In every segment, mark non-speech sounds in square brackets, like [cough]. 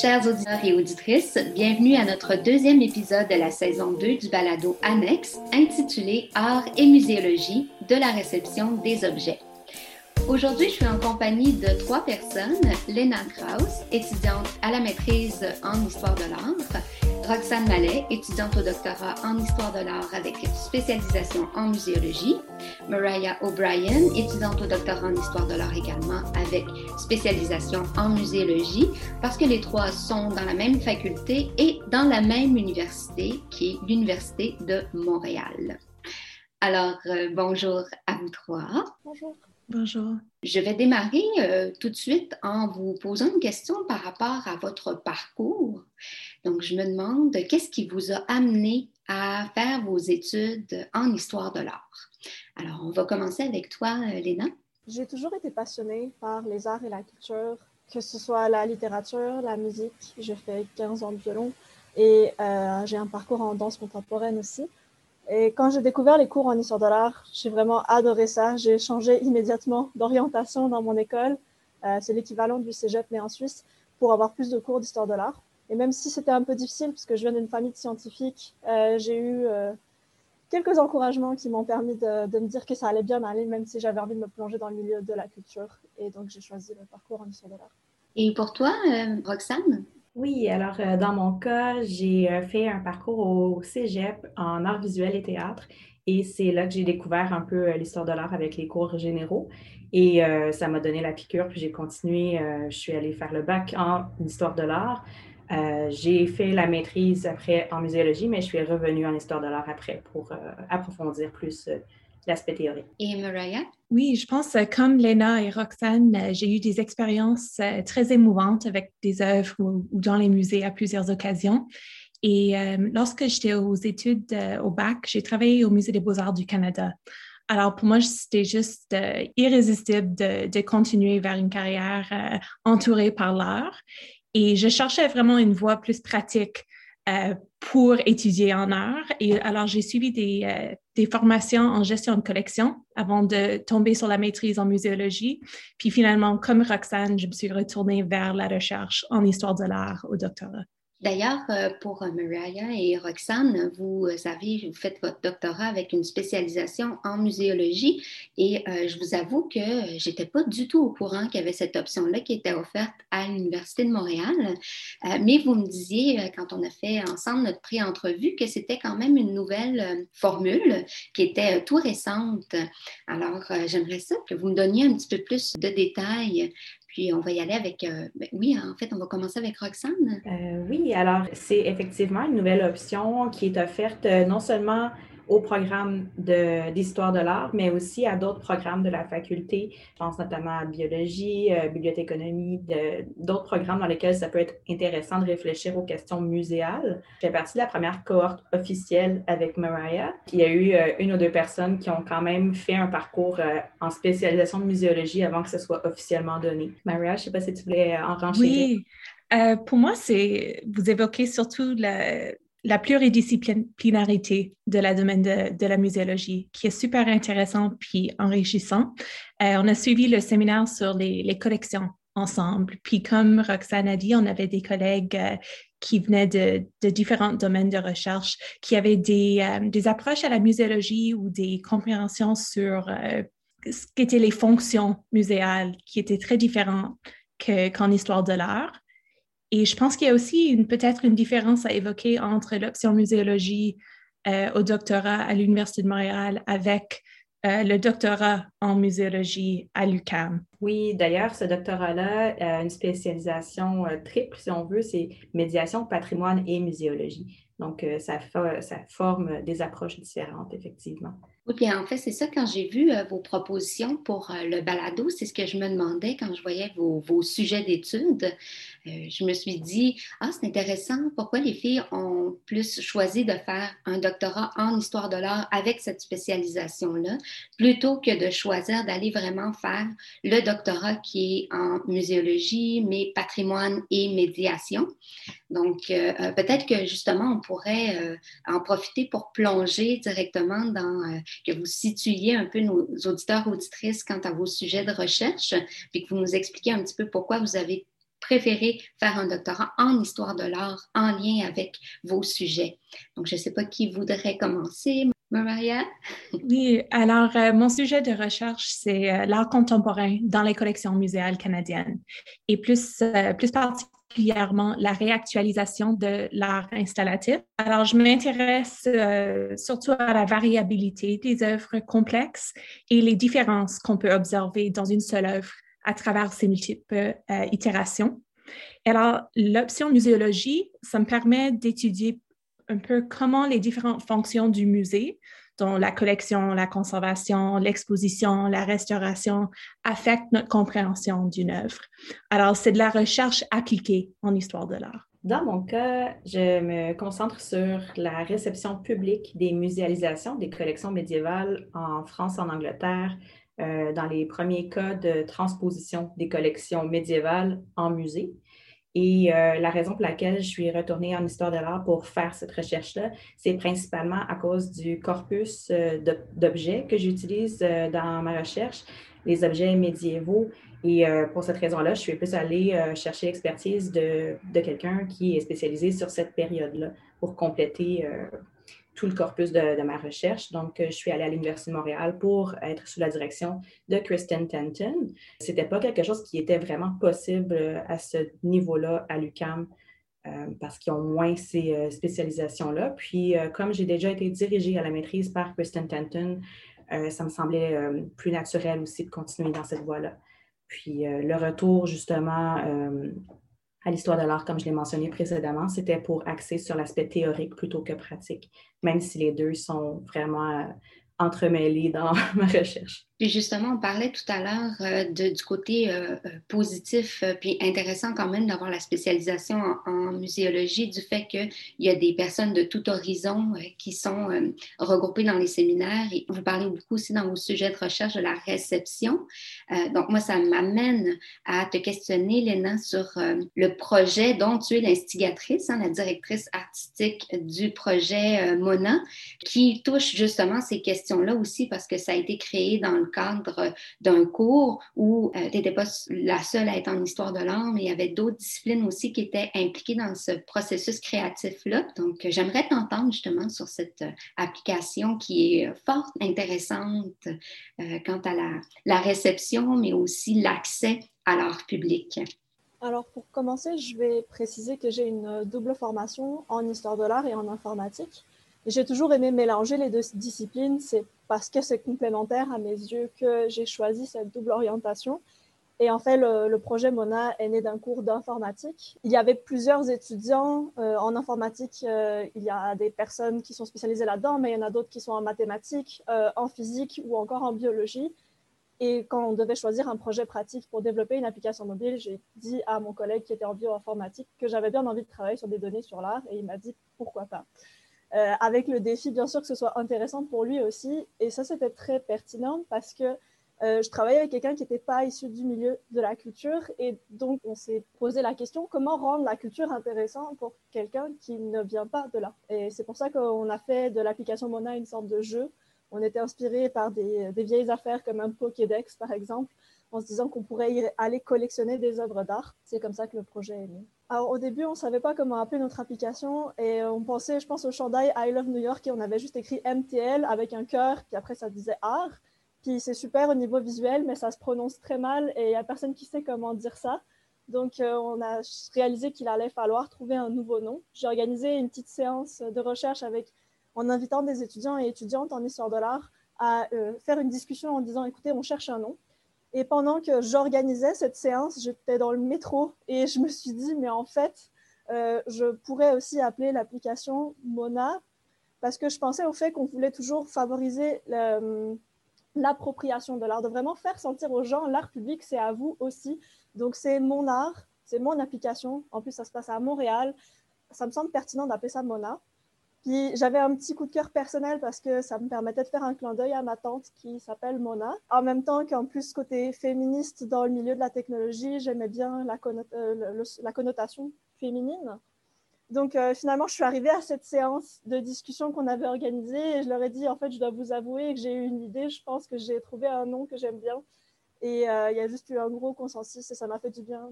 Chers auditeurs et auditrices, bienvenue à notre deuxième épisode de la saison 2 du balado annexe intitulé Art et muséologie de la réception des objets. Aujourd'hui, je suis en compagnie de trois personnes. Lena Kraus, étudiante à la maîtrise en histoire de l'art. Roxane Mallet, étudiante au doctorat en histoire de l'art avec spécialisation en muséologie. Mariah O'Brien, étudiante au doctorat en histoire de l'art également avec spécialisation en muséologie, parce que les trois sont dans la même faculté et dans la même université, qui est l'Université de Montréal. Alors, euh, bonjour à vous trois. Bonjour. Bonjour. Je vais démarrer euh, tout de suite en vous posant une question par rapport à votre parcours. Donc, je me demande qu'est-ce qui vous a amené à faire vos études en histoire de l'art? Alors, on va commencer avec toi, euh, Léna. J'ai toujours été passionnée par les arts et la culture, que ce soit la littérature, la musique. J'ai fait 15 ans de violon et euh, j'ai un parcours en danse contemporaine aussi. Et quand j'ai découvert les cours en histoire de l'art, j'ai vraiment adoré ça. J'ai changé immédiatement d'orientation dans mon école. Euh, c'est l'équivalent du cégep, mais en Suisse, pour avoir plus de cours d'histoire de l'art. Et même si c'était un peu difficile, parce que je viens d'une famille de scientifiques, j'ai eu quelques encouragements qui m'ont permis de, de, me dire que ça allait bien aller, même si j'avais envie de me plonger dans le milieu de la culture. Et donc, j'ai choisi le parcours en histoire de l'art. Et pour toi, Roxane? Oui, alors euh, dans mon cas, j'ai euh, fait un parcours au Cégep en art visuel et théâtre et c'est là que j'ai découvert un peu euh, l'histoire de l'art avec les cours généraux et ça m'a donné la piqûre puis j'ai continué, je suis allée faire le bac en histoire de l'art. J'ai fait la maîtrise après en muséologie, mais je suis revenue en histoire de l'art après pour approfondir plus l'aspect théorique. Et Mariah? Oui, je pense, euh, comme Léna et Roxane, euh, j'ai eu des expériences euh, très émouvantes avec des œuvres ou, dans les musées à plusieurs occasions. Et lorsque j'étais aux études au bac, j'ai travaillé au Musée des beaux-arts du Canada. Alors, pour moi, c'était juste irrésistible de, de, continuer vers une carrière entourée par l'art. Et je cherchais vraiment une voie plus pratique euh, pour étudier en art. Et alors, j'ai suivi des, euh, des, formations en gestion de collection avant de tomber sur la maîtrise en muséologie. Puis finalement, comme Roxane, je me suis retournée vers la recherche en histoire de l'art au doctorat. D'ailleurs, euh, pour euh, Mariah et Roxane, vous euh, avez vous faites votre doctorat avec une spécialisation en muséologie et je vous avoue que j'étais pas du tout au courant qu'il y avait cette option-là qui était offerte à l'Université de Montréal. mais vous me disiez, quand on a fait ensemble notre pré-entrevue, que c'était quand même une nouvelle formule qui était tout récente. Alors, j'aimerais ça que vous me donniez un petit peu plus de détails puis on va y aller avec, euh, ben oui, en fait, on va commencer avec Roxane. Euh, oui, alors c'est effectivement une nouvelle option qui est offerte euh, non seulement au programme d'histoire de, l'art, mais aussi à d'autres programmes de la faculté. Je pense notamment à biologie, euh, bibliothéconomie, d'autres programmes dans lesquels ça peut être intéressant de réfléchir aux questions muséales. J'ai partie de la première cohorte officielle avec Mariah. Il y a eu euh, une ou deux personnes qui ont quand même fait un parcours euh, en spécialisation de muséologie avant que ce soit officiellement donné. Mariah, je ne sais pas si tu voulais en renchérir. Oui. pour moi, c'est vous évoquez surtout la, la pluridisciplinarité de la domaine de, la muséologie, qui est super intéressant puis enrichissant. Euh, on a suivi le séminaire sur les, collections ensemble. Puis comme Roxane a dit, on avait des collègues euh, qui venaient de, différents domaines de recherche, qui avaient des, euh, des, approches à la muséologie ou des compréhensions sur ce qu'étaient les fonctions muséales, qui étaient très différentes qu'en histoire de l'art. Et je pense qu'il y a aussi peut-être une différence à évoquer entre l'option muséologie euh, au doctorat à l'Université de Montréal avec euh, le doctorat en muséologie à l'UQAM. Oui, d'ailleurs, ce doctorat-là a une spécialisation euh, triple, si on veut, c'est médiation, patrimoine et muséologie. Donc, ça, ça forme des approches différentes, effectivement. Oui, bien en fait, c'est ça, quand j'ai vu euh, vos propositions pour euh, le balado, c'est ce que je me demandais quand je voyais vos, vos sujets d'études. Euh, je me suis dit, ah, c'est intéressant, pourquoi les filles ont plus choisi de faire un doctorat en histoire de l'art avec cette spécialisation-là, plutôt que de choisir d'aller vraiment faire le doctorat qui est en muséologie, mais patrimoine et médiation? Donc, peut-être que justement, on pourrait en profiter pour plonger directement dans que vous situiez un peu nos auditeurs, auditrices quant à vos sujets de recherche, puis que vous nous expliquiez un petit peu pourquoi vous avez préféré faire un doctorat en histoire de l'art en lien avec vos sujets? Donc, je ne sais pas qui voudrait commencer. Maria? [laughs] Oui, alors euh, mon sujet de recherche, c'est euh, l'art contemporain dans les collections muséales canadiennes et plus, euh, plus particulièrement la réactualisation de l'art installatif. Alors, je m'intéresse surtout à la variabilité des œuvres complexes et les différences qu'on peut observer dans une seule œuvre à travers ces multiples itérations. Alors, l'option muséologie, ça me permet d'étudier un peu comment les différentes fonctions du musée, dont la collection, la conservation, l'exposition, la restauration, affectent notre compréhension d'une œuvre. Alors, c'est de la recherche appliquée en histoire de l'art. Dans mon cas, je me concentre sur la réception publique des muséalisations des collections médiévales en France, en Angleterre, euh, dans les premiers cas de transposition des collections médiévales en musée. Et euh, la raison pour laquelle je suis retournée en histoire de l'art pour faire cette recherche-là, c'est principalement à cause du corpus euh, d'objets que j'utilise dans ma recherche, les objets médiévaux. Et pour cette raison-là, je suis plus allée chercher l'expertise de, de quelqu'un qui est spécialisé sur cette période-là pour compléter tout le corpus de, ma recherche. Donc, euh, je suis allée à l'Université de Montréal pour être sous la direction de Kristen Tenton. Ce n'était pas quelque chose qui était vraiment possible euh, à ce niveau-là à l'UCAM euh, parce qu'ils ont moins ces spécialisations-là. Puis, comme j'ai déjà été dirigée à la maîtrise par Kristen Tenton, ça me semblait plus naturel aussi de continuer dans cette voie-là. Puis, le retour, justement, à l'histoire de l'art, comme je l'ai mentionné précédemment, c'était pour axer sur l'aspect théorique plutôt que pratique, même si les deux sont vraiment entremêlés dans [laughs] ma recherche. Puis justement, on parlait tout à l'heure euh, du côté euh, euh, positif, puis intéressant quand même d'avoir la spécialisation en, muséologie, du fait qu'il y a des personnes de tout horizon qui sont regroupées dans les séminaires. Et vous parlez beaucoup aussi dans vos sujets de recherche de la réception. donc moi, ça m'amène à te questionner, Léna, sur le projet dont tu es l'instigatrice, hein, la directrice artistique du projet Mona, qui touche justement ces questions-là aussi parce que ça a été créé dans le cadre d'un cours où euh, tu n'étais pas la seule à être en histoire de l'art, mais il y avait d'autres disciplines aussi qui étaient impliquées dans ce processus créatif-là. Donc, euh, j'aimerais t'entendre justement sur cette euh, application qui est fort intéressante quant à la, la réception, mais aussi l'accès à l'art public. Alors, pour commencer, je vais préciser que j'ai une double formation en histoire de l'art et en informatique. J'ai toujours aimé mélanger les deux disciplines. C'est parce que c'est complémentaire à mes yeux que j'ai choisi cette double orientation. Et en fait, le, projet Mona est né d'un cours d'informatique. Il y avait plusieurs étudiants euh, en informatique. Euh, il y a des personnes qui sont spécialisées là-dedans, mais il y en a d'autres qui sont en mathématiques, euh, en physique ou encore en biologie. Et quand on devait choisir un projet pratique pour développer une application mobile, j'ai dit à mon collègue qui était en bioinformatique que j'avais bien envie de travailler sur des données sur l'art et il m'a dit pourquoi pas. Euh, avec le défi, bien sûr, que ce soit intéressant pour lui aussi. Et ça, c'était très pertinent parce que euh, je travaillais avec quelqu'un qui n'était pas issu du milieu de la culture. Et donc, on s'est posé la question, comment rendre la culture intéressante pour quelqu'un qui ne vient pas de là? Et c'est pour ça qu'on a fait de l'application Mona une sorte de jeu. On était inspiré par des, des vieilles affaires comme un Pokédex, par exemple, en se disant qu'on pourrait aller collectionner des œuvres d'art. C'est comme ça que le projet est né. Au début, on ne savait pas comment appeler notre application et on pensait, je pense, au chandail I Love New York et on avait juste écrit MTL avec un cœur, puis après ça disait art. Puis c'est super au niveau visuel, mais ça se prononce très mal et il n'y a personne qui sait comment dire ça. Donc, euh, on a réalisé qu'il allait falloir trouver un nouveau nom. J'ai organisé une petite séance de recherche avec, en invitant des étudiants et étudiantes en histoire de l'art à euh, faire une discussion en disant, écoutez, on cherche un nom. Et pendant que j'organisais cette séance, j'étais dans le métro et je me suis dit, mais en fait, euh, je pourrais aussi appeler l'application Mona parce que je pensais au fait qu'on voulait toujours favoriser l'appropriation de l'art, de vraiment faire sentir aux gens l'art public, c'est à vous aussi. Donc c'est mon art, c'est mon application. En plus, ça se passe à Montréal. Ça me semble pertinent d'appeler ça Mona. Puis j'avais un petit coup de cœur personnel parce que ça me permettait de faire un clin d'œil à ma tante qui s'appelle Mona. En même temps qu'en plus, côté féministe dans le milieu de la technologie, j'aimais bien la, euh, connotation féminine. Donc euh, finalement, je suis arrivée à cette séance de discussion qu'on avait organisée et je leur ai dit, en fait, je dois vous avouer que j'ai eu une idée, je pense que j'ai trouvé un nom que j'aime bien. Et euh, il y a juste eu un gros consensus et ça m'a fait du bien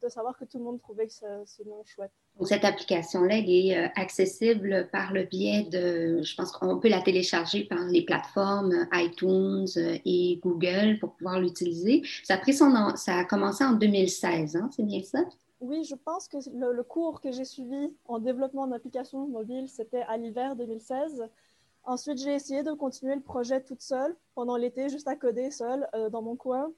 de, savoir que tout le monde trouvait ce, nom chouette. Cette application-là, elle est euh, accessible par le biais de, je pense qu'on peut la télécharger par les plateformes iTunes et Google pour pouvoir l'utiliser. Ça a commencé en 2016, hein, c'est bien ça? Oui, je pense que le, cours que j'ai suivi en développement d'applications mobiles, c'était à l'hiver 2016. Ensuite, j'ai essayé de continuer le projet toute seule pendant l'été, juste à coder seule euh, dans mon coin.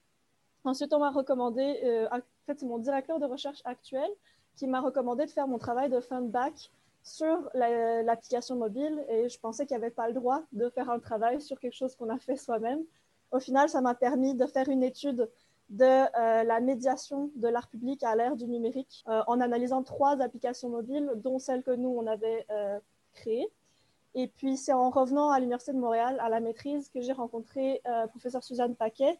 Ensuite, on m'a recommandé, euh, en fait, c'est mon directeur de recherche actuel qui m'a recommandé de faire mon travail de fin de bac sur l'application mobile et je pensais qu'il n'y avait pas le droit de faire un travail sur quelque chose qu'on a fait soi-même. Au final, ça m'a permis de faire une étude de euh, la médiation de l'art public à l'ère du numérique euh, en analysant trois applications mobiles, dont celle que nous, on avait euh, créée. Et puis, c'est en revenant à l'Université de Montréal, à la maîtrise, que j'ai rencontré euh, professeur Suzanne Paquet,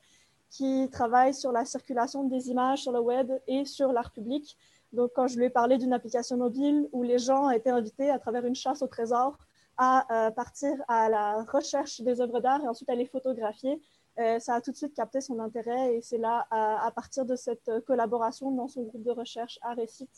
qui travaille sur la circulation des images sur le web et sur l'art public. Donc, quand je lui ai parlé d'une application mobile où les gens étaient invités à travers une chasse au trésor à partir à la recherche des œuvres d'art et ensuite à les photographier, euh, ça a tout de suite capté son intérêt et c'est là, à, partir de cette collaboration dans son groupe de recherche à Récit,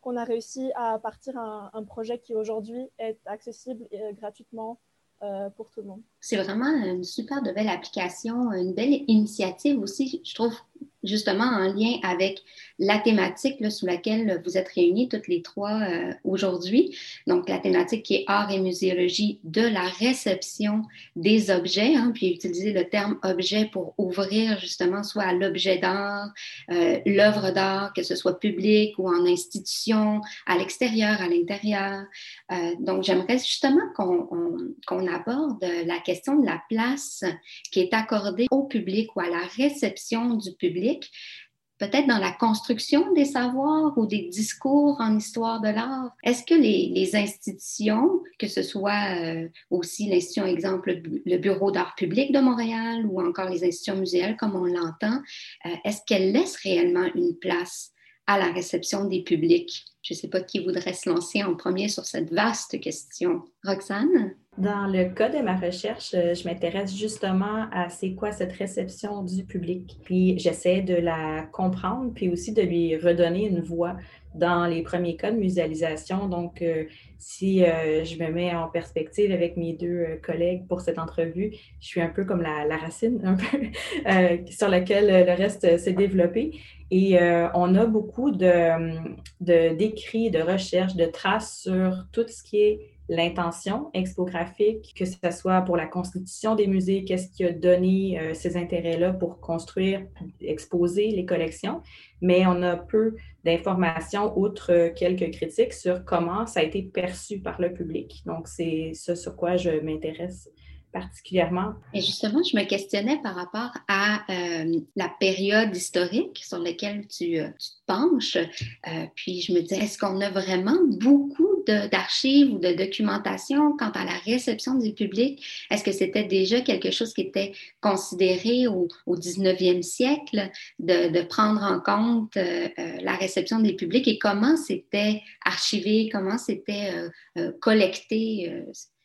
qu'on a réussi à partir un, un projet qui aujourd'hui est accessible euh, gratuitement euh, pour tout le monde. C'est vraiment une super belle application, une belle initiative aussi, je trouve, justement en lien avec la thématique sous laquelle vous êtes réunis toutes les trois euh, aujourd'hui. Donc, la thématique qui est art et muséologie de la réception des objets, hein, puis utiliser le terme objet pour ouvrir justement soit à l'objet d'art, euh, l'œuvre d'art, que ce soit public ou en institution, à l'extérieur, à l'intérieur. Euh, donc, j'aimerais justement qu'on aborde la question de la place qui est accordée au public ou à la réception du public peut-être dans la construction des savoirs ou des discours en histoire de l'art? Est-ce que les, institutions, que ce soit euh, aussi l'institution, exemple, le Bureau d'art public de Montréal ou encore les institutions muséales comme on l'entend, euh, est-ce qu'elles laissent réellement une place à la réception des publics? Je ne sais pas qui voudrait se lancer en premier sur cette vaste question. Roxane? Dans le cas de ma recherche, euh, je m'intéresse justement à c'est quoi cette réception du public. Puis j'essaie de la comprendre, puis aussi de lui redonner une voix dans les premiers cas de muséalisation. Donc, euh, si euh, je me mets en perspective avec mes deux collègues pour cette entrevue, je suis un peu comme la, racine, un peu, [laughs] sur laquelle le reste s'est développé. Et on a beaucoup de, d'écrits, de recherches, de traces sur tout ce qui est l'intention expographique, que ce soit pour la constitution des musées, qu'est-ce qui a donné euh, ces intérêts-là pour construire, exposer les collections, mais on a peu d'informations, outre quelques critiques, sur comment ça a été perçu par le public. Donc, c'est ce sur quoi je m'intéresse particulièrement. Et justement, je me questionnais par rapport à euh, la période historique sur laquelle tu, euh, te penches. Euh, puis je me disais, est-ce qu'on a vraiment beaucoup d'archives ou de documentation quant à la réception du public? Est-ce que c'était déjà quelque chose qui était considéré au, au 19e siècle de, de, prendre en compte la réception des publics? Et comment c'était archivé, comment c'était collecté?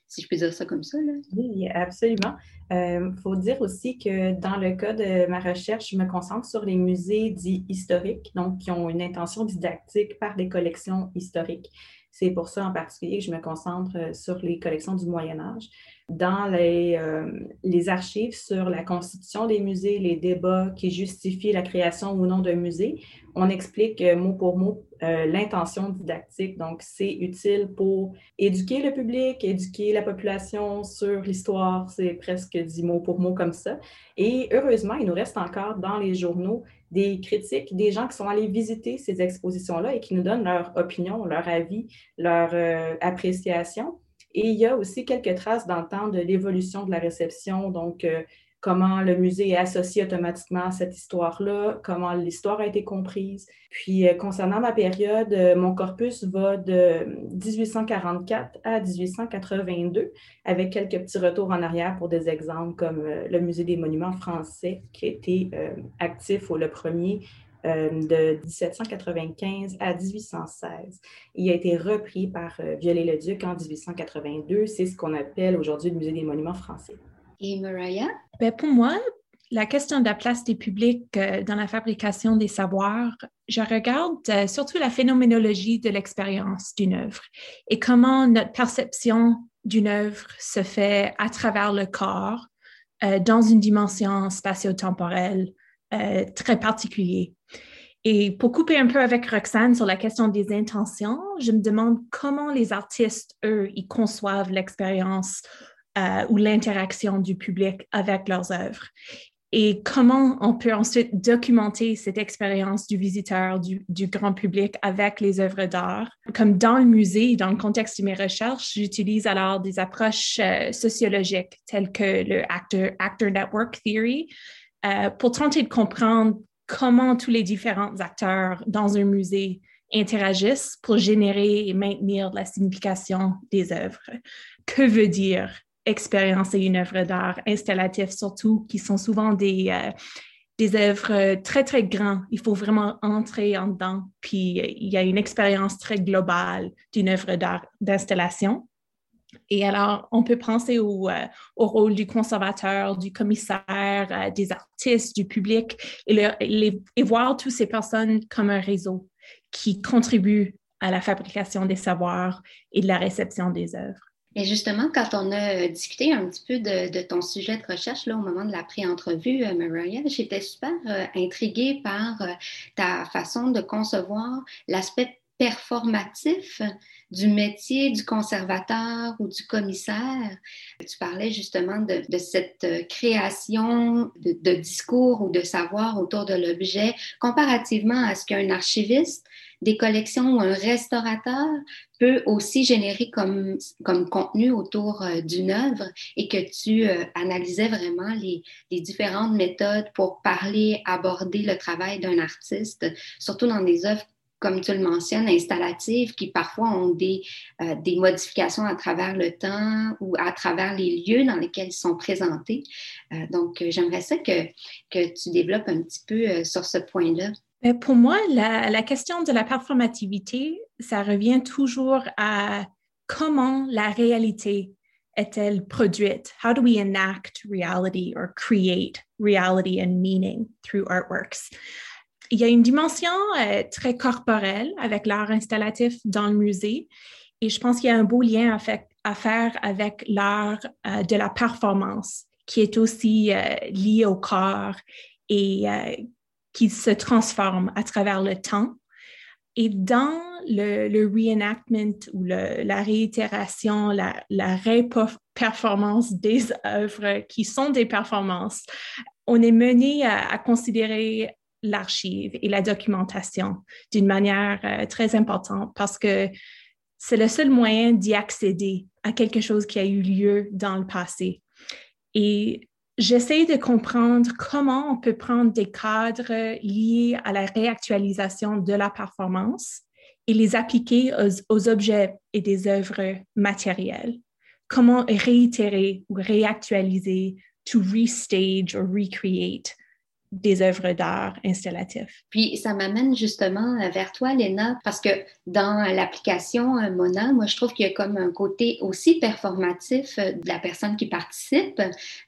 Si je peux dire ça comme ça. Là. Oui, absolument. Il euh, faut dire aussi que dans le cas de ma recherche, je me concentre sur les musées dits historiques, donc qui ont une intention didactique par des collections historiques. C'est pour ça en particulier que je me concentre euh, sur les collections du Moyen Âge. Dans les, euh, les archives sur la constitution des musées, les débats qui justifient la création ou non d'un musée, on explique mot pour mot l'intention didactique. Donc, c'est utile pour éduquer le public, éduquer la population sur l'histoire. C'est presque dit mot pour mot comme ça. Et heureusement, il nous reste encore dans les journaux des critiques, des gens qui sont allés visiter ces expositions-là et qui nous donnent leur opinion, leur avis, leur euh, appréciation. Et il y a aussi quelques traces dans le temps de l'évolution de la réception, donc euh, comment le musée est associé automatiquement à cette histoire-là, comment l'histoire a été comprise. Puis, euh, concernant ma période, euh, mon corpus va de 1844 à 1882, avec quelques petits retours en arrière pour des exemples comme le Musée des monuments français, qui a été actif au le premier de 1795 à 1816. Il a été repris par Viollet-le-Duc en 1882. C'est ce qu'on appelle aujourd'hui le Musée des monuments français. Et Mariah? Ben pour moi, la question de la place des publics euh, dans la fabrication des savoirs, je regarde euh, surtout la phénoménologie de l'expérience d'une œuvre et comment notre perception d'une œuvre se fait à travers le corps euh, dans une dimension spatio-temporelle très particulière. Et pour couper un peu avec Roxane sur la question des intentions, je me demande comment les artistes, eux, ils conçoivent l'expérience ou l'interaction du public avec leurs œuvres et comment on peut ensuite documenter cette expérience du visiteur, du, grand public avec les œuvres d'art. Comme dans le musée, dans le contexte de mes recherches, j'utilise alors des approches euh, sociologiques telles que le Actor, Actor Network Theory euh, pour tenter de comprendre comment tous les différents acteurs dans un musée interagissent pour générer et maintenir la signification des œuvres. Que veut dire expériencer une œuvre d'art installative, surtout qui sont souvent des, euh, des œuvres très, très grandes. Il faut vraiment entrer en dedans. Puis il y a une expérience très globale d'une œuvre d'art d'installation. Et alors, on peut penser au, euh, rôle du conservateur, du commissaire, euh, des artistes, du public, et, voir toutes ces personnes comme un réseau qui contribue à la fabrication des savoirs et de la réception des œuvres. Et justement, quand on a discuté un petit peu de, ton sujet de recherche là, au moment de la pré-entrevue, euh, Mariah, j'étais super euh, intriguée par euh, ta façon de concevoir l'aspect performatif du métier du conservateur ou du commissaire. Tu parlais justement de, cette création de, de, discours ou de savoir autour de l'objet comparativement à ce qu'un archiviste des collections ou un restaurateur peut aussi générer comme, comme contenu autour euh, d'une œuvre et que tu euh, analysais vraiment les, les, différentes méthodes pour parler, aborder le travail d'un artiste, surtout dans des œuvres comme tu le mentionnes, installatives qui parfois ont des, euh, des modifications à travers le temps ou à travers les lieux dans lesquels ils sont présentés. donc, j'aimerais ça que, que tu développes un petit peu sur ce point-là. Ben, pour moi, la, question de la performativité, ça revient toujours à comment la réalité est-elle produite? How do we enact reality or create reality and meaning through artworks? Il y a une dimension euh, très corporelle avec l'art installatif dans le musée et je pense qu'il y a un beau lien à, faire avec l'art euh, de la performance qui est aussi euh, lié au corps et qui se transforme à travers le temps. Et dans le, reenactment ou la réitération, la, la performance des œuvres qui sont des performances, on est mené à, considérer l'archive et la documentation d'une manière euh, très importante parce que c'est le seul moyen d'y accéder à quelque chose qui a eu lieu dans le passé. Et J'essaie de comprendre comment on peut prendre des cadres liés à la réactualisation de la performance et les appliquer aux, objets et des œuvres matérielles. Comment réitérer ou réactualiser, to restage or recreate des œuvres d'art installatifs. Puis ça m'amène justement vers toi, Léna, parce que dans l'application euh, Mona, moi je trouve qu'il y a comme un côté aussi performatif euh, de la personne qui participe,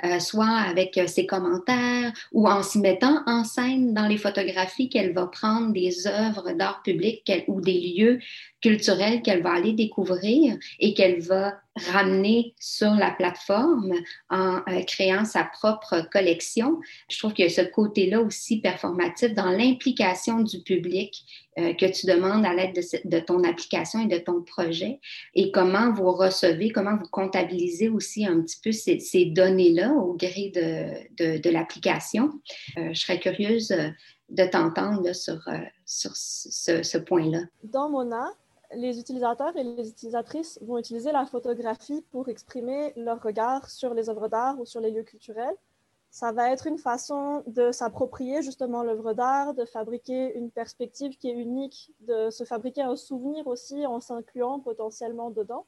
euh, soit avec ses commentaires ou en s'y mettant en scène dans les photographies qu'elle va prendre des œuvres d'art public ou des lieux culturelle qu'elle va aller découvrir et qu'elle va ramener sur la plateforme en euh, créant sa propre collection. Je trouve qu'il y a ce côté-là aussi performatif dans l'implication du public euh, que tu demandes à l'aide de, ton application et de ton projet et comment vous recevez, comment vous comptabilisez aussi un petit peu ces, données-là au gré de, l'application. Euh, je serais curieuse de t'entendre sur, sur ce, point-là. Dans les utilisateurs et les utilisatrices vont utiliser la photographie pour exprimer leur regard sur les œuvres d'art ou sur les lieux culturels. Ça va être une façon de s'approprier justement l'œuvre d'art, de fabriquer une perspective qui est unique, de se fabriquer un souvenir aussi en s'incluant potentiellement dedans.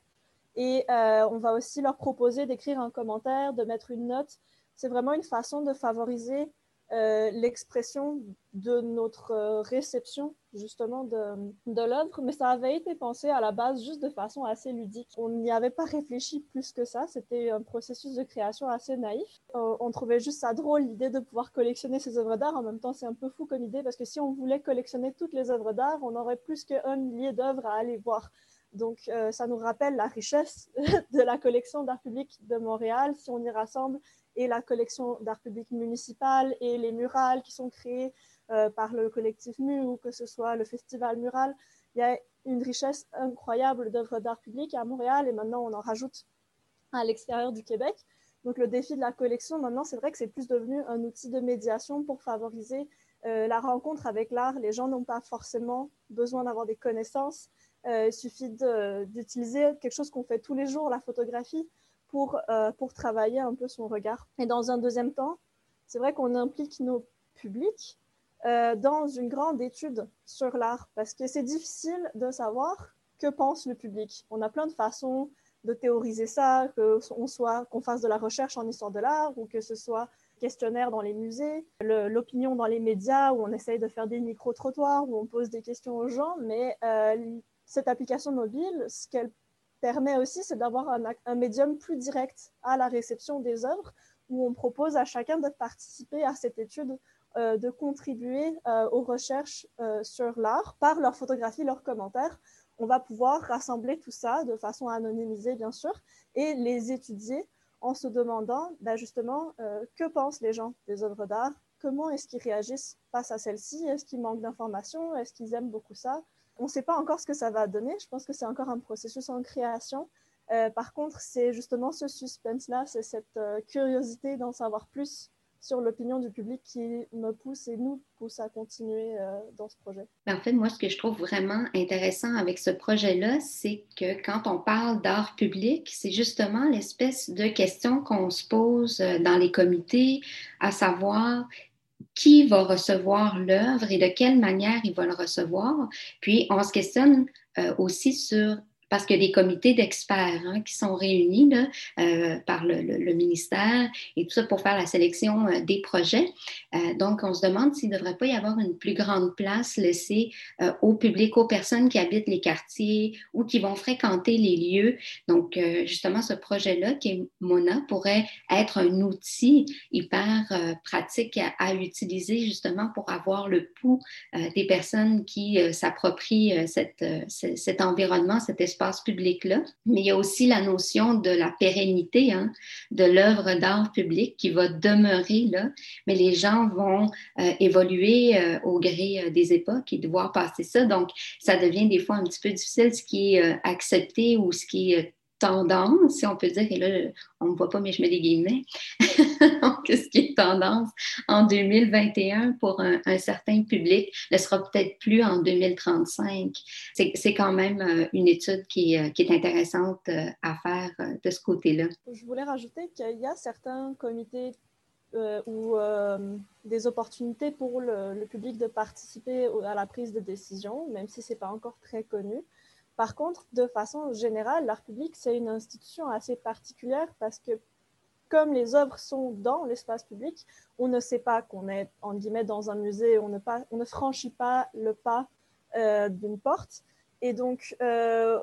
Et euh, on va aussi leur proposer d'écrire un commentaire, de mettre une note. C'est vraiment une façon de favoriser euh, l'expression de notre euh, réception justement de, de l'œuvre, mais ça avait été pensé à la base juste de façon assez ludique. On n'y avait pas réfléchi plus que ça, c'était un processus de création assez naïf. Euh, on trouvait juste ça drôle l'idée de pouvoir collectionner ces œuvres d'art. En même temps, c'est un peu fou comme idée parce que si on voulait collectionner toutes les œuvres d'art, on aurait plus qu'un millier d'œuvres à aller voir. Donc, ça nous rappelle la richesse [laughs] de la collection d'art public de Montréal si on y rassemble et la collection d'art public municipal et les murales qui sont créées euh, par le collectif MU ou que ce soit le festival mural. Il y a une richesse incroyable d'œuvres d'art public à Montréal et maintenant on en rajoute à l'extérieur du Québec. Donc le défi de la collection maintenant, c'est vrai que c'est plus devenu un outil de médiation pour favoriser euh, la rencontre avec l'art. Les gens n'ont pas forcément besoin d'avoir des connaissances. Euh, il suffit d'utiliser quelque chose qu'on fait tous les jours, la photographie, pour, euh, pour travailler un peu son regard. Et dans un deuxième temps, c'est vrai qu'on implique nos publics euh, dans une grande étude sur l'art, parce que c'est difficile de savoir que pense le public. On a plein de façons de théoriser ça, qu'on qu'on fasse de la recherche en histoire de l'art ou que ce soit questionnaire dans les musées, l'opinion dans les médias où on essaye de faire des micro-trottoirs, où on pose des questions aux gens, mais euh, cette application mobile, ce qu'elle permet aussi, c'est d'avoir un, médium plus direct à la réception des œuvres, où on propose à chacun de participer à cette étude, euh, de contribuer euh, aux recherches euh, sur l'art par leurs photographies, leurs commentaires. On va pouvoir rassembler tout ça de façon anonymisée, bien sûr, et les étudier en se demandant ben, justement que pensent les gens des œuvres d'art, comment est-ce qu'ils réagissent face à celles-ci, est-ce qu'ils manquent d'informations, est-ce qu'ils aiment beaucoup ça, on ne sait pas encore ce que ça va donner. Je pense que c'est encore un processus en création. Euh, par contre, c'est justement ce suspense-là, c'est cette euh, curiosité d'en savoir plus sur l'opinion du public qui me pousse et nous pousse à continuer euh, dans ce projet. Ben, en fait, moi, ce que je trouve vraiment intéressant avec ce projet-là, c'est que quand on parle d'art public, c'est justement l'espèce de question qu'on se pose dans les comités, à savoir qui va recevoir l'œuvre et de quelle manière il va le recevoir. Puis on se questionne euh, aussi sur parce qu'il y a des comités d'experts hein, qui sont réunis euh, par le, ministère et tout ça pour faire la sélection euh, des projets. Euh, donc, on se demande s'il ne devrait pas y avoir une plus grande place laissée au public, aux personnes qui habitent les quartiers ou qui vont fréquenter les lieux. Donc, justement, ce projet-là, qui est Mona, pourrait être un outil hyper pratique à, utiliser justement pour avoir le pouls des personnes qui s'approprient cet environnement, cet espace public-là. Mais il y a aussi la notion de la pérennité hein, de l'œuvre d'art public qui va demeurer là, mais les gens vont euh, évoluer euh, au gré euh, des époques et devoir passer ça. Donc, ça devient des fois un petit peu difficile ce qui est accepté ou ce qui est tendance, si on peut dire, et là, on ne me voit pas, mais je mets des guillemets, [laughs] donc ce qui est tendance en 2021 pour un, certain public ne sera peut-être plus en 2035. C'est quand même euh, une étude qui, euh, qui est intéressante euh, à faire de ce côté-là. Je voulais rajouter qu'il y a certains comités ou des opportunités pour le, le, public de participer à la prise de décision, même si ce n'est pas encore très connu. Par contre, de façon générale, l'art public, c'est une institution assez particulière parce que comme les œuvres sont dans l'espace public, on ne sait pas qu'on est, en guillemets, dans un musée, on ne, pas, on ne franchit pas le pas euh, d'une porte. Et donc, euh,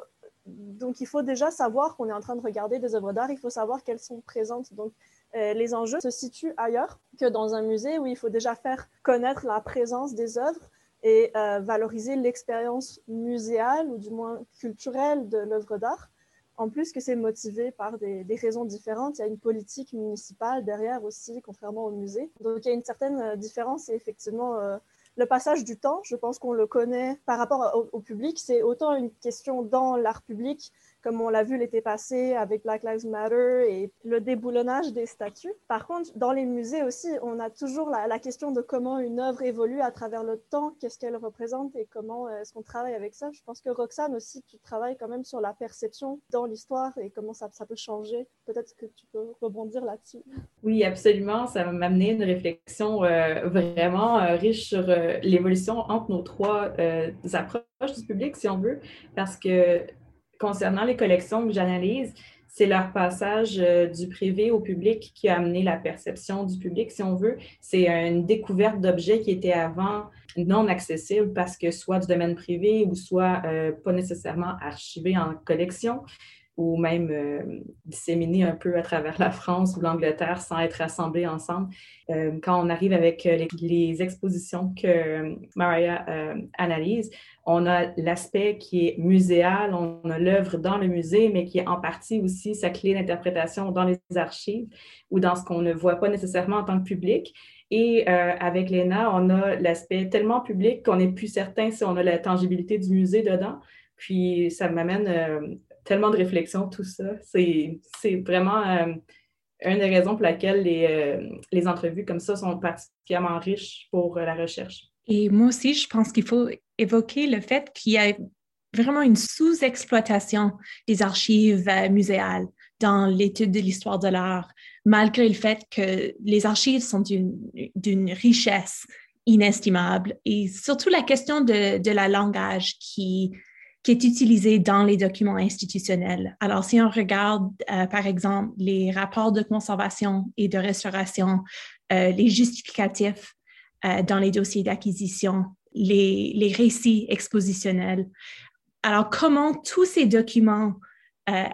donc, il faut déjà savoir qu'on est en train de regarder des œuvres d'art, il faut savoir qu'elles sont présentes. Donc, euh, les enjeux se situent ailleurs que dans un musée où il faut déjà faire connaître la présence des œuvres et valoriser l'expérience muséale ou du moins culturelle de l'œuvre d'art. En plus que c'est motivé par des, raisons différentes, il y a une politique municipale derrière aussi, contrairement au musée. Donc il y a une certaine euh, différence et effectivement euh, le passage du temps, je pense qu'on le connaît par rapport au public, c'est autant une question dans l'art public comme on l'a vu l'été passé avec Black Lives Matter et le déboulonnage des statues. Par contre, dans les musées aussi, on a toujours la, question de comment une œuvre évolue à travers le temps, qu'est-ce qu'elle représente et comment euh, est-ce qu'on travaille avec ça. Je pense que Roxane aussi, tu travailles quand même sur la perception dans l'histoire et comment ça, peut changer. Peut-être que tu peux rebondir là-dessus. Oui, absolument. Ça m'a amené une réflexion euh, vraiment euh, riche sur l'évolution entre nos trois approches du public, si on veut, parce que concernant les collections que j'analyse, c'est leur passage euh, du privé au public qui a amené la perception du public, si on veut. C'est une découverte d'objets qui étaient avant non accessibles parce que soit du domaine privé ou soit euh, pas nécessairement archivés en collection ou même euh, un peu à travers la France ou l'Angleterre sans être rassemblés ensemble. Euh, quand on arrive avec euh, les, expositions que Maria analyse, on a l'aspect qui est muséal, on a l'œuvre dans le musée, mais qui est en partie aussi sa clé d'interprétation dans les archives ou dans ce qu'on ne voit pas nécessairement en tant que public. Et avec l'ENA, on a l'aspect tellement public qu'on n'est plus certain si on a la tangibilité du musée dedans. Puis ça m'amène tellement de réflexion, tout ça. C'est vraiment euh, une des raisons pour laquelle les, euh, les, entrevues comme ça sont particulièrement riches pour euh, la recherche. Et moi aussi, je pense qu'il faut évoquer le fait qu'il y a vraiment une sous-exploitation des archives muséales dans l'étude de l'histoire de l'art, malgré le fait que les archives sont d'une richesse inestimable et surtout la question de, de la langage qui qui est utilisé dans les documents institutionnels. Alors, si on regarde, euh, par exemple, les rapports de conservation et de restauration, euh, les justificatifs euh, dans les dossiers d'acquisition, les, les, récits expositionnels, alors comment tous ces documents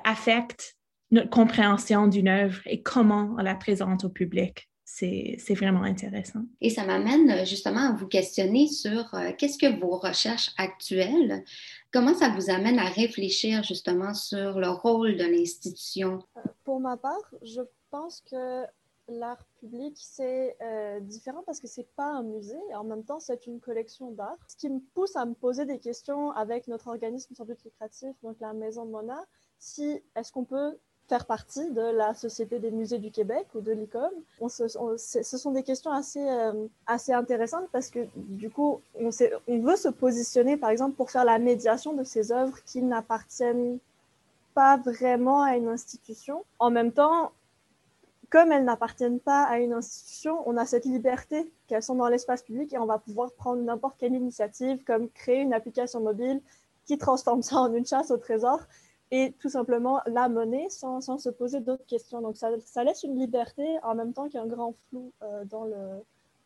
affectent notre compréhension d'une œuvre et comment on la présente au public? c'est vraiment intéressant. Et ça m'amène justement à vous questionner sur qu'est-ce que vos recherches actuelles Comment ça vous amène à réfléchir justement sur le rôle de l'institution? Pour ma part, je pense que l'art public, c'est euh, différent parce que c'est pas un musée et en même temps, c'est une collection d'art. Ce qui me pousse à me poser des questions avec notre organisme sans but lucratif, donc la Maison Mona, si est-ce qu'on peut faire partie de la Société des musées du Québec ou de l'ICOM. Ce sont des questions assez, euh, assez intéressantes parce que du coup, on, on, veut se positionner, par exemple, pour faire la médiation de ces œuvres qui n'appartiennent pas vraiment à une institution. En même temps, comme elles n'appartiennent pas à une institution, on a cette liberté qu'elles sont dans l'espace public et on va pouvoir prendre n'importe quelle initiative, comme créer une application mobile qui transforme ça en une chasse au trésor et tout simplement la monnaie sans, sans se poser d'autres questions. Donc ça, ça, laisse une liberté en même temps qu'il y a un grand flou euh, dans, le,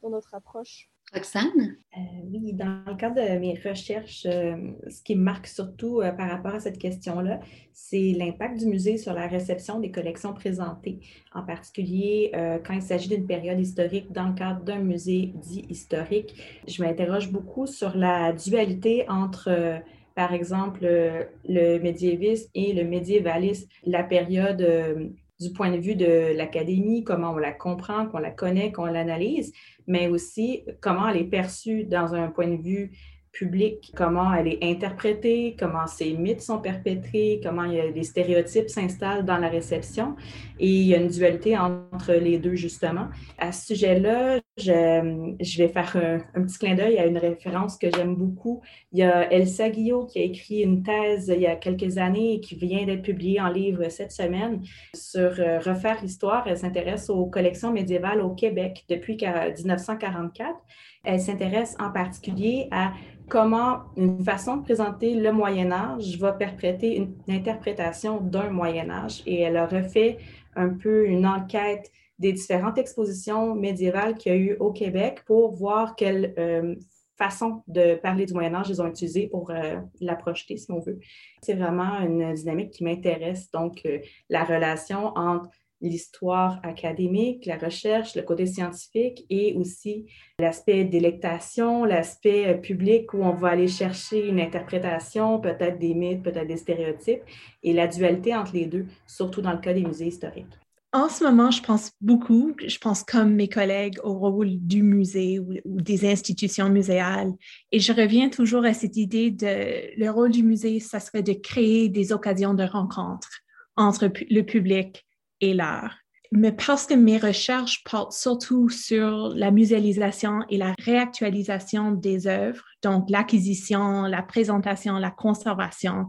dans notre approche. Roxane? Euh, oui, dans le cadre de mes recherches, euh, ce qui me marque surtout par rapport à cette question-là, c'est l'impact du musée sur la réception des collections présentées, en particulier quand il s'agit d'une période historique dans le cadre d'un musée dit historique. Je m'interroge beaucoup sur la dualité entre par exemple, euh, le médiévisme et le médiévalisme, la période euh, du point de vue de l'académie, comment on la comprend, qu'on la connaît, qu'on l'analyse, mais aussi comment elle est perçue dans un point de vue public, comment elle est interprétée, comment ces mythes sont perpétrés, comment des stéréotypes s'installent dans la réception. Et il y a une dualité entre les deux, justement. À ce sujet-là, je, vais faire un, petit clin d'œil à une référence que j'aime beaucoup. Il y a Elsa Guillot qui a écrit une thèse il y a quelques années et qui vient d'être publiée en livre cette semaine sur euh, refaire l'histoire. Elle s'intéresse aux collections médiévales au Québec depuis 1944. Elle s'intéresse en particulier à comment une façon de présenter le Moyen Âge va perpréter une, interprétation d'un Moyen Âge. Et elle a refait un peu une enquête des différentes expositions médiévales qu'il y a eu au Québec pour voir quelle euh, façon de parler du Moyen Âge ils ont utilisé pour euh, la projeter, si on veut. C'est vraiment une dynamique qui m'intéresse. Donc, euh, la relation entre l'histoire académique, la recherche, le côté scientifique et aussi l'aspect délectation, l'aspect euh, public où on va aller chercher une interprétation, peut-être des mythes, peut-être des stéréotypes, et la dualité entre les deux, surtout dans le cas des musées historiques. En ce moment, je pense beaucoup, je pense comme mes collègues au rôle du musée ou, des institutions muséales. Et je reviens toujours à cette idée de le rôle du musée, ça serait de créer des occasions de rencontre entre le public et l'art. Mais parce que mes recherches portent surtout sur la muséalisation et la réactualisation des œuvres, donc l'acquisition, la présentation, la conservation,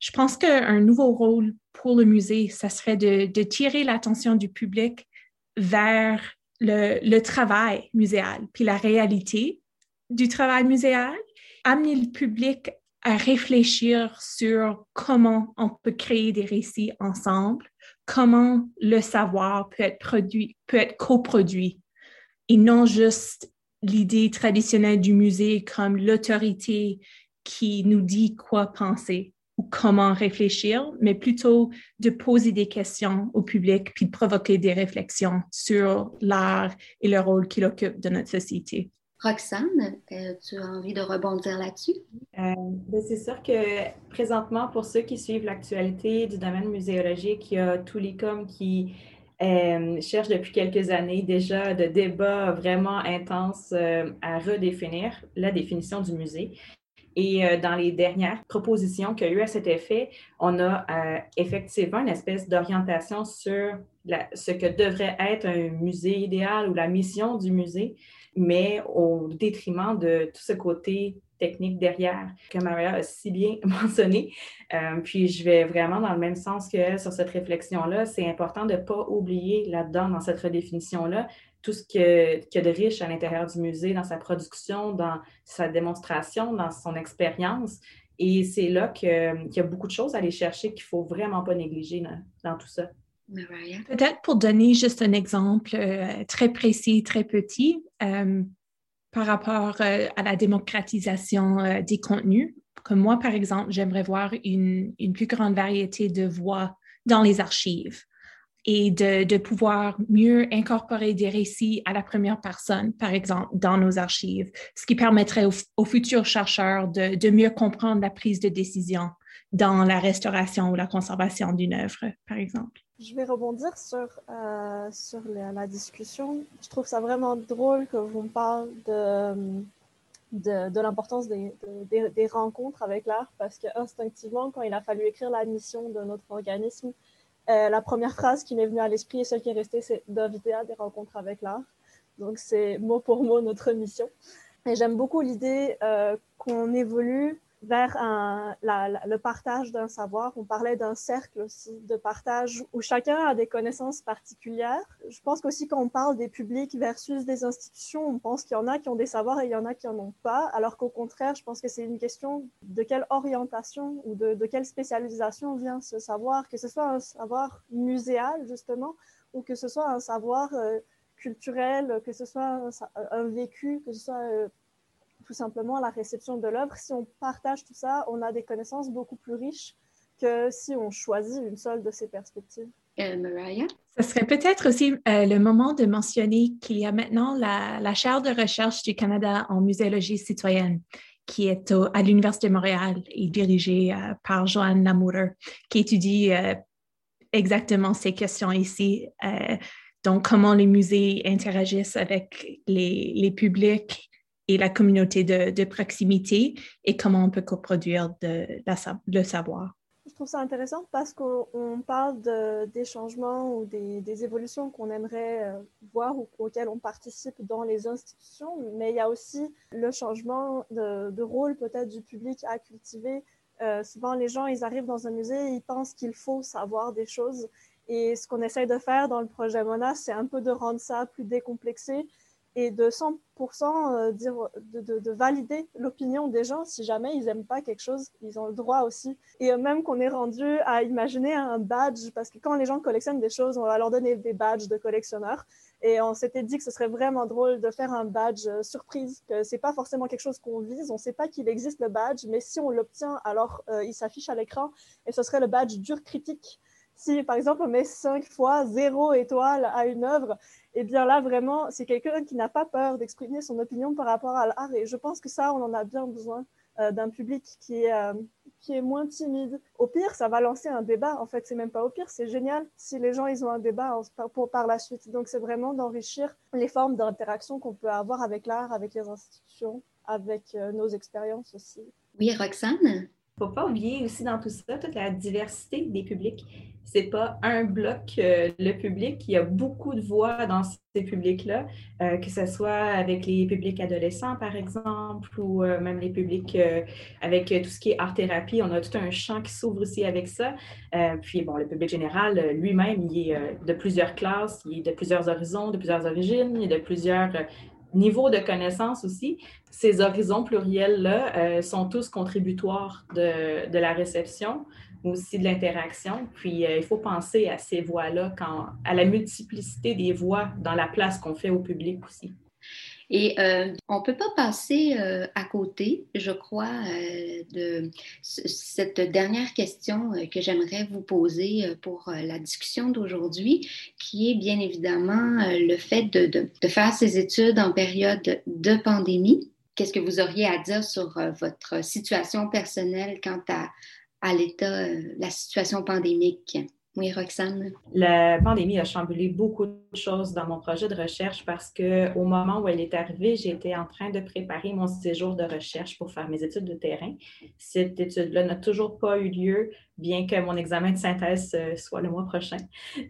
je pense qu'un nouveau rôle pour le musée, ça serait de, tirer l'attention du public vers le, travail muséal, puis la réalité du travail muséal, amener le public à réfléchir sur comment on peut créer des récits ensemble comment le savoir peut être produit, peut être coproduit et non juste l'idée traditionnelle du musée comme l'autorité qui nous dit quoi penser ou comment réfléchir, mais plutôt de poser des questions au public puis de provoquer des réflexions sur l'art et le rôle qu'il occupe dans notre société. Roxane, euh, tu as envie de rebondir là-dessus? Euh, ben, c'est sûr que présentement, pour ceux qui suivent l'actualité du domaine muséologique, il y a tous les coms qui euh, cherchent depuis quelques années déjà de débats vraiment intenses à redéfinir la définition du musée. Et dans les dernières propositions qu'il y a eu à cet effet, on a effectivement une espèce d'orientation sur ce que devrait être un musée idéal ou la mission du musée, mais au détriment de tout ce côté technique derrière que Maria a si bien [laughs] mentionné. Euh, puis je vais vraiment dans le même sens que sur cette réflexion-là. C'est important de ne pas oublier là-dedans, dans cette redéfinition-là, tout ce qu'il y, a de riche à l'intérieur du musée, dans sa production, dans sa démonstration, dans son expérience. Et c'est là qu'il y a beaucoup de choses à aller chercher qu'il ne faut vraiment pas négliger dans, tout ça. Peut-être pour donner juste un exemple euh, très précis, très petit, euh, par rapport euh, à la démocratisation des contenus. Comme moi, par exemple, j'aimerais voir une, une, plus grande variété de voix dans les archives et de, pouvoir mieux incorporer des récits à la première personne, par exemple, dans nos archives, ce qui permettrait aux, futurs chercheurs de, mieux comprendre la prise de décision dans la restauration ou la conservation d'une œuvre, par exemple. Je vais rebondir sur, euh, sur la, discussion. Je trouve ça vraiment drôle que vous me parlez de, de, l'importance des, des, rencontres avec l'art parce que instinctivement, quand il a fallu écrire la mission de notre organisme, euh, la première phrase qui m'est venue à l'esprit et celle qui est restée, c'est d'inviter à des rencontres avec l'art. Donc, c'est mot pour mot notre mission. Et j'aime beaucoup l'idée euh, qu'on évolue vers le partage d'un savoir. On parlait d'un cercle aussi de partage où chacun a des connaissances particulières. Je pense qu'aussi quand on parle des publics versus des institutions, on pense qu'il y en a qui ont des savoirs et il y en a qui n'en ont pas, alors qu'au contraire, je pense que c'est une question de quelle orientation ou de, quelle spécialisation vient ce savoir, que ce soit un savoir muséal justement ou que ce soit un savoir euh, culturel, que ce soit un, un, vécu, que ce soit... Euh, tout simplement la réception de l'œuvre. Si on partage tout ça, on a des connaissances beaucoup plus riches que si on choisit une seule de ces perspectives. Euh, Mariah? Ce serait peut-être aussi euh, le moment de mentionner qu'il y a maintenant la, chaire de recherche du Canada en muséologie citoyenne qui est à l'Université de Montréal et dirigée euh, par Joanne Lamoureux, qui étudie exactement ces questions ici. donc, comment les musées interagissent avec les, les publics et la communauté de, proximité et comment on peut coproduire le savoir. Je trouve ça intéressant parce qu'on parle des changements ou des, évolutions qu'on aimerait euh, voir ou auxquelles on participe dans les institutions, mais il y a aussi le changement de, rôle peut-être du public à cultiver. Euh, souvent, les gens, ils arrivent dans un musée, ils pensent qu'il faut savoir des choses. Et ce qu'on essaye de faire dans le projet Mona, c'est un peu de rendre ça plus décomplexé et de 100% euh, dire, de, de, valider l'opinion des gens. Si jamais ils n'aiment pas quelque chose, ils ont le droit aussi. Et même qu'on est rendu à imaginer un badge, parce que quand les gens collectionnent des choses, on va leur donner des badges de collectionneurs. Et on s'était dit que ce serait vraiment drôle de faire un badge euh, surprise, que c'est pas forcément quelque chose qu'on vise, on sait pas qu'il existe le badge, mais si on l'obtient, alors euh, il s'affiche à l'écran et ce serait le badge dur critique. Si par exemple on met 5 fois 0 étoile à une œuvre, et eh bien là, vraiment, c'est quelqu'un qui n'a pas peur d'exprimer son opinion par rapport à l'art. Et je pense que ça, on en a bien besoin euh, d'un public qui est, euh, qui est moins timide. Au pire, ça va lancer un débat. En fait, c'est même pas au pire, c'est génial si les gens, ils ont un débat pour, par la suite. Donc, c'est vraiment d'enrichir les formes d'interaction qu'on peut avoir avec l'art, avec les institutions, avec euh, nos expériences aussi. Oui, Roxane? Faut pas oublier aussi dans tout ça toute la diversité des publics. C'est pas un bloc, euh, le public. Il y a beaucoup de voix dans ces publics-là, euh, que ce soit avec les publics adolescents, par exemple, ou euh, même les publics avec tout ce qui est art-thérapie. On a tout un champ qui s'ouvre aussi avec ça. puis, bon, le public général lui-même, il est de plusieurs classes, il est de plusieurs horizons, de plusieurs origines, il est de plusieurs niveau de connaissance aussi, ces horizons pluriels-là euh, sont tous contributoires de, la réception, aussi de l'interaction. Puis euh, il faut penser à ces voix-là, à la multiplicité des voix dans la place qu'on fait au public aussi. Et euh, on ne peut pas passer euh, à côté, je crois, euh, de cette dernière question que j'aimerais vous poser pour la discussion d'aujourd'hui, qui est bien évidemment le fait de, faire ces études en période de pandémie. Qu'est-ce que vous auriez à dire sur votre situation personnelle quant à, à l'état, la situation pandémique? Oui, Roxane. La pandémie a chamboulé beaucoup de choses dans mon projet de recherche parce que au moment où elle est arrivée, j'étais en train de préparer mon séjour de recherche pour faire mes études de terrain. Cette étude-là n'a toujours pas eu lieu, bien que mon examen de synthèse euh, soit le mois prochain.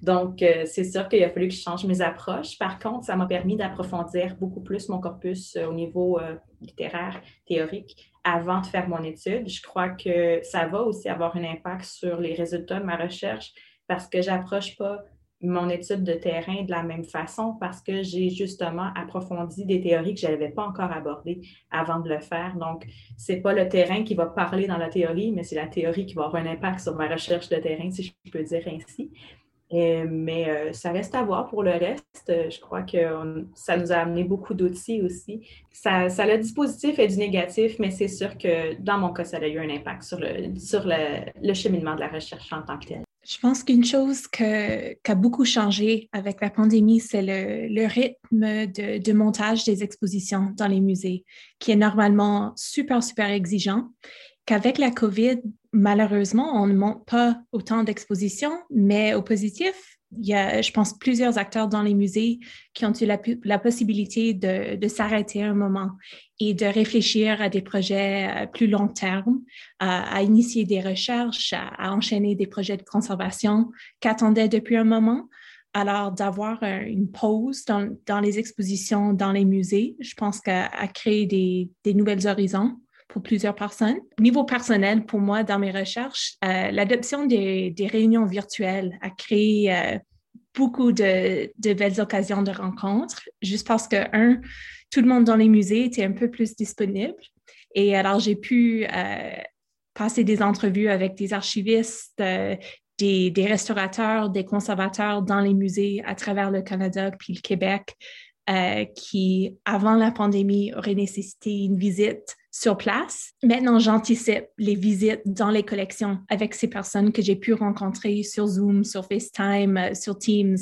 Donc, euh, c'est sûr qu'il a fallu que je change mes approches. Par contre, ça m'a permis d'approfondir beaucoup plus mon corpus euh, au niveau littéraire, théorique avant de faire mon étude. Je crois que ça va aussi avoir un impact sur les résultats de ma recherche parce que j'approche pas mon étude de terrain de la même façon parce que j'ai justement approfondi des théories que je n'avais pas encore abordées avant de le faire. Donc, ce n'est pas le terrain qui va parler dans la théorie, mais c'est la théorie qui va avoir un impact sur ma recherche de terrain, si je peux dire ainsi. mais euh, ça reste à voir pour le reste. Je crois que ça nous a amené beaucoup d'outils aussi. Ça, ça a le dispositif et du négatif, mais c'est sûr que dans mon cas, ça a eu un impact sur le, sur le cheminement de la recherche en tant que tel. Je pense qu'une chose qui a beaucoup changé avec la pandémie, c'est le, rythme de, montage des expositions dans les musées, qui est normalement super, super exigeant. Qu'avec la COVID, malheureusement, on ne monte pas autant d'expositions, mais au positif, il y a, je pense, plusieurs acteurs dans les musées qui ont eu la, possibilité de, s'arrêter un moment et de réfléchir à des projets à plus long terme, à, initier des recherches, à, enchaîner des projets de conservation qu'attendaient depuis un moment. Alors, d'avoir une pause dans, les expositions, dans les musées, je pense qu'à créer des, des nouvelles horizons pour plusieurs personnes. Niveau personnel, pour moi, dans mes recherches, euh, l'adoption des, réunions virtuelles a créé euh, beaucoup de, belles occasions de rencontres, juste parce que, un, tout le monde dans les musées était un peu plus disponible. Et alors, j'ai pu euh, passer des entrevues avec des archivistes, des, des, restaurateurs, des conservateurs dans les musées à travers le Canada puis le Québec, qui, avant la pandémie, auraient nécessité une visite sur place. Maintenant, j'anticipe les visites dans les collections avec ces personnes que j'ai pu rencontrer sur Zoom, sur FaceTime, euh, sur Teams.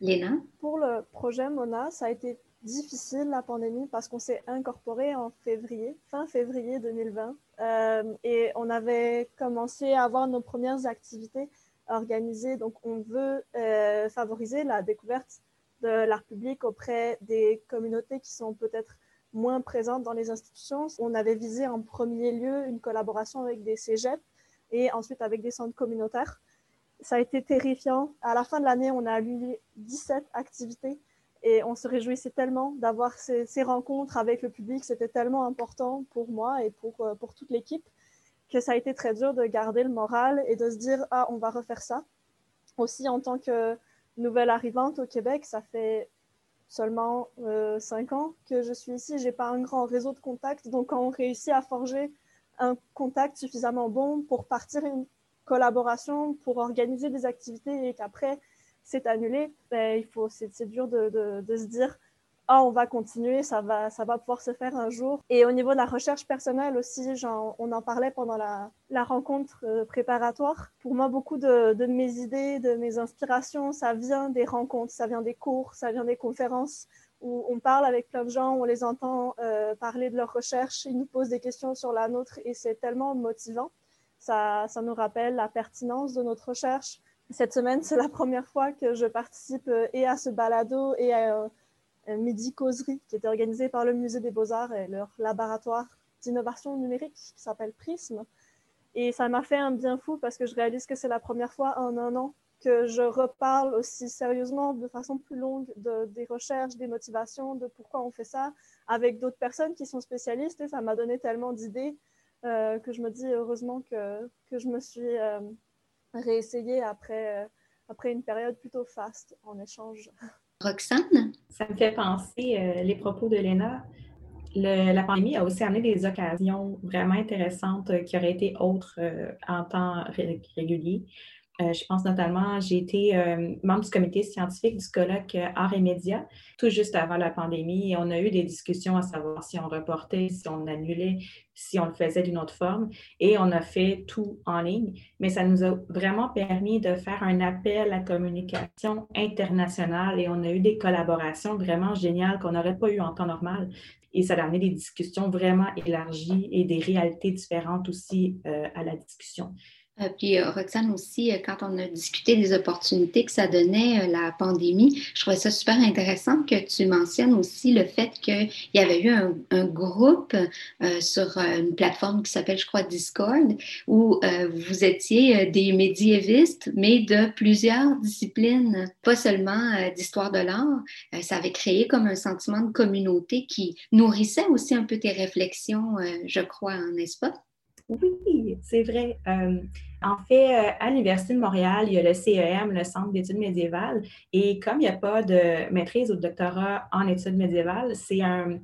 Léna? Pour le projet Mona, ça a été difficile la pandémie parce qu'on s'est incorporé en février, fin février 2020, euh, et on avait commencé à avoir nos premières activités organisées. Donc, on veut euh, favoriser la découverte de l'art public auprès des communautés qui sont peut-être moins présente dans les institutions. On avait visé en premier lieu une collaboration avec des cégeps et ensuite avec des centres communautaires. Ça a été terrifiant. À la fin de l'année, on a eu 17 activités et on se réjouissait tellement d'avoir ces, ces, rencontres avec le public. C'était tellement important pour moi et pour, euh, pour toute l'équipe que ça a été très dur de garder le moral et de se dire, ah, on va refaire ça. Aussi, en tant que nouvelle arrivante au Québec, ça fait seulement euh, cinq ans que je suis ici. J'ai pas un grand réseau de contacts. Donc, quand on réussit à forger un contact suffisamment bon pour partir une collaboration, pour organiser des activités et qu'après c'est annulé, ben, il faut, c'est, dur de, de, se dire ah, on va continuer, ça va, ça va pouvoir se faire un jour. Et au niveau de la recherche personnelle aussi, genre, on en parlait pendant la, rencontre euh, préparatoire. Pour moi, beaucoup de, mes idées, de mes inspirations, ça vient des rencontres, ça vient des cours, ça vient des conférences où on parle avec plein de gens, on les entend euh, parler de leurs recherches, ils nous posent des questions sur la nôtre et c'est tellement motivant. Ça, ça nous rappelle la pertinence de notre recherche. Cette semaine, c'est la première fois que je participe euh, et à ce balado et à Midi Causerie qui était organisée par le Musée des Beaux-Arts et leur laboratoire d'innovation numérique qui s'appelle Prism. Et ça m'a fait un bien fou parce que je réalise que c'est la première fois en un an que je reparle aussi sérieusement, de façon plus longue, de, des recherches, des motivations, de pourquoi on fait ça, avec d'autres personnes qui sont spécialistes. Et ça m'a donné tellement d'idées euh, que je me dis heureusement que, que je me suis euh, réessayée après, euh, après une période plutôt faste en échange. [laughs] Roxane? Ça me fait penser euh, les propos de Léna. la pandémie a aussi amené des occasions vraiment intéressantes euh, qui auraient été autres euh, en temps régulier. Euh, je pense notamment, j'ai été euh, membre du comité scientifique du colloque euh, Arts et médias tout juste avant la pandémie on a eu des discussions à savoir si on reportait, si on annulait, si on le faisait d'une autre forme et on a fait tout en ligne. Mais ça nous a vraiment permis de faire un appel à communication internationale et on a eu des collaborations vraiment géniales qu'on n'aurait pas eu en temps normal. Et ça a amené des discussions vraiment élargies et des réalités différentes aussi à la discussion. Euh, puis euh, Roxane aussi, euh, quand on a discuté des opportunités que ça donnait la pandémie, je trouvais ça super intéressant que tu mentionnes aussi le fait qu'il y avait eu un, groupe sur une plateforme qui s'appelle, je crois, Discord, où vous étiez des médiévistes, mais de plusieurs disciplines, pas seulement d'histoire de l'art. ça avait créé comme un sentiment de communauté qui nourrissait aussi un peu tes réflexions, je crois, n'est-ce pas? Oui, c'est vrai. Euh, en fait, euh, à l'Université de Montréal, il y a le CEM, le Centre d'études médiévales, et comme il n'y a pas de maîtrise ou de doctorat en études médiévales, c'est un,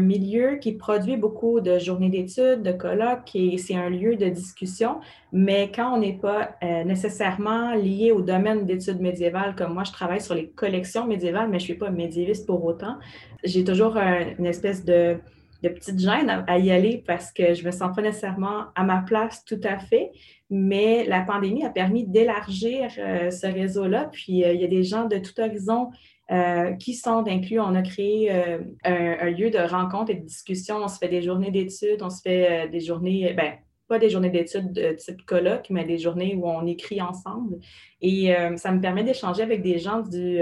milieu qui produit beaucoup de journées d'études, de colloques, et c'est un lieu de discussion, mais quand on n'est pas euh, nécessairement lié au domaine d'études médiévales, comme moi, je travaille sur les collections médiévales, mais je ne suis pas médiéviste pour autant, j'ai toujours une espèce de de petites gênes à, y aller parce que je me sens pas nécessairement à ma place tout à fait. Mais la pandémie a permis d'élargir euh, ce réseau-là. Puis euh, il y a des gens de tout horizon euh, qui sont inclus. On a créé un, lieu de rencontre et de discussion. On se fait des journées d'études, on se fait des journées, ben, pas des journées d'études de type colloque, mais des journées où on écrit ensemble. Et ça me permet d'échanger avec des gens du,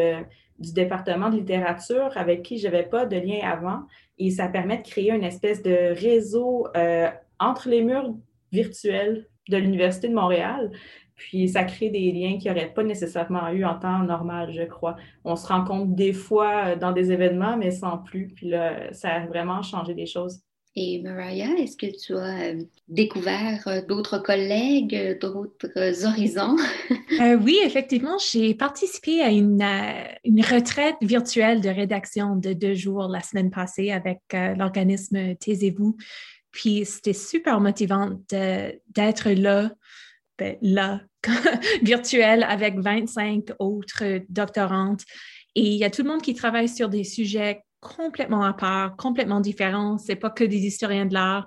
du département de littérature avec qui je n'avais pas de lien avant, et ça permet de créer une espèce de réseau euh, entre les murs virtuels de l'Université de Montréal. Puis ça crée des liens qu'il n'y aurait pas nécessairement eu en temps normal, je crois. On se rencontre des fois euh, dans des événements, mais sans plus. Puis là, ça a vraiment changé des choses. Et Mariah, est-ce que tu as euh, découvert euh, d'autres collègues, euh, d'autres horizons? [laughs] oui, effectivement, j'ai participé à une, une, retraite virtuelle de rédaction de deux jours la semaine passée avec l'organisme Taisez-vous. Puis c'était super motivant d'être là, ben, là, [laughs] virtuel avec 25 autres doctorantes. Et il y a tout le monde qui travaille sur des sujets complètement à part, complètement différent. C'est pas que des historiens de l'art,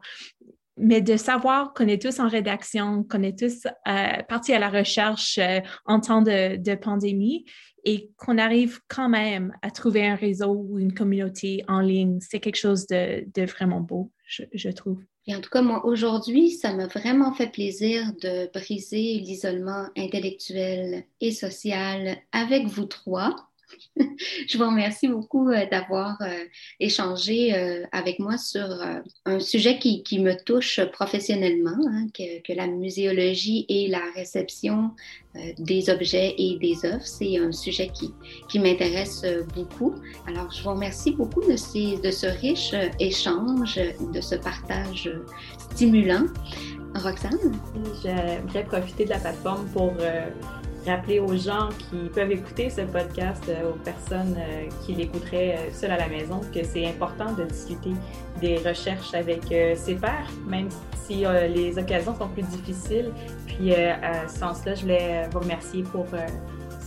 mais de savoir qu'on est tous en rédaction, qu'on est tous euh, partis à la recherche euh, en temps de, pandémie et qu'on arrive quand même à trouver un réseau ou une communauté en ligne, c'est quelque chose de, vraiment beau, je, je, trouve. Et en tout cas, moi, aujourd'hui, ça m'a vraiment fait plaisir de briser l'isolement intellectuel et social avec vous trois. Je vous remercie beaucoup euh, d'avoir euh, échangé euh, avec moi sur un sujet qui, me touche professionnellement, hein, que, la muséologie et la réception des objets et des œuvres. C'est un sujet qui, qui m'intéresse beaucoup. Alors, je vous remercie beaucoup de, ces, de ce riche échange, de ce partage stimulant. Roxane? J'aimerais profiter de la plateforme pour rappeler aux gens qui peuvent écouter ce podcast, euh, aux personnes euh, qui l'écouteraient euh, seules à la maison, que c'est important de discuter des recherches avec ses pairs, même si les occasions sont plus difficiles. Puis à ce sens-là, je voulais vous remercier pour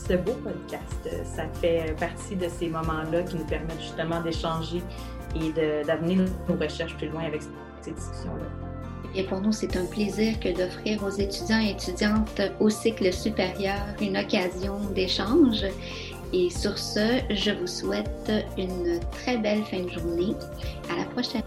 ce beau podcast. Ça fait partie de ces moments-là qui nous permettent justement d'échanger et d'amener nos recherches plus loin avec ces discussions-là. Et pour nous, c'est un plaisir que d'offrir aux étudiants et étudiantes au cycle supérieur une occasion d'échange. Et sur ce, je vous souhaite une très belle fin de journée. À la prochaine.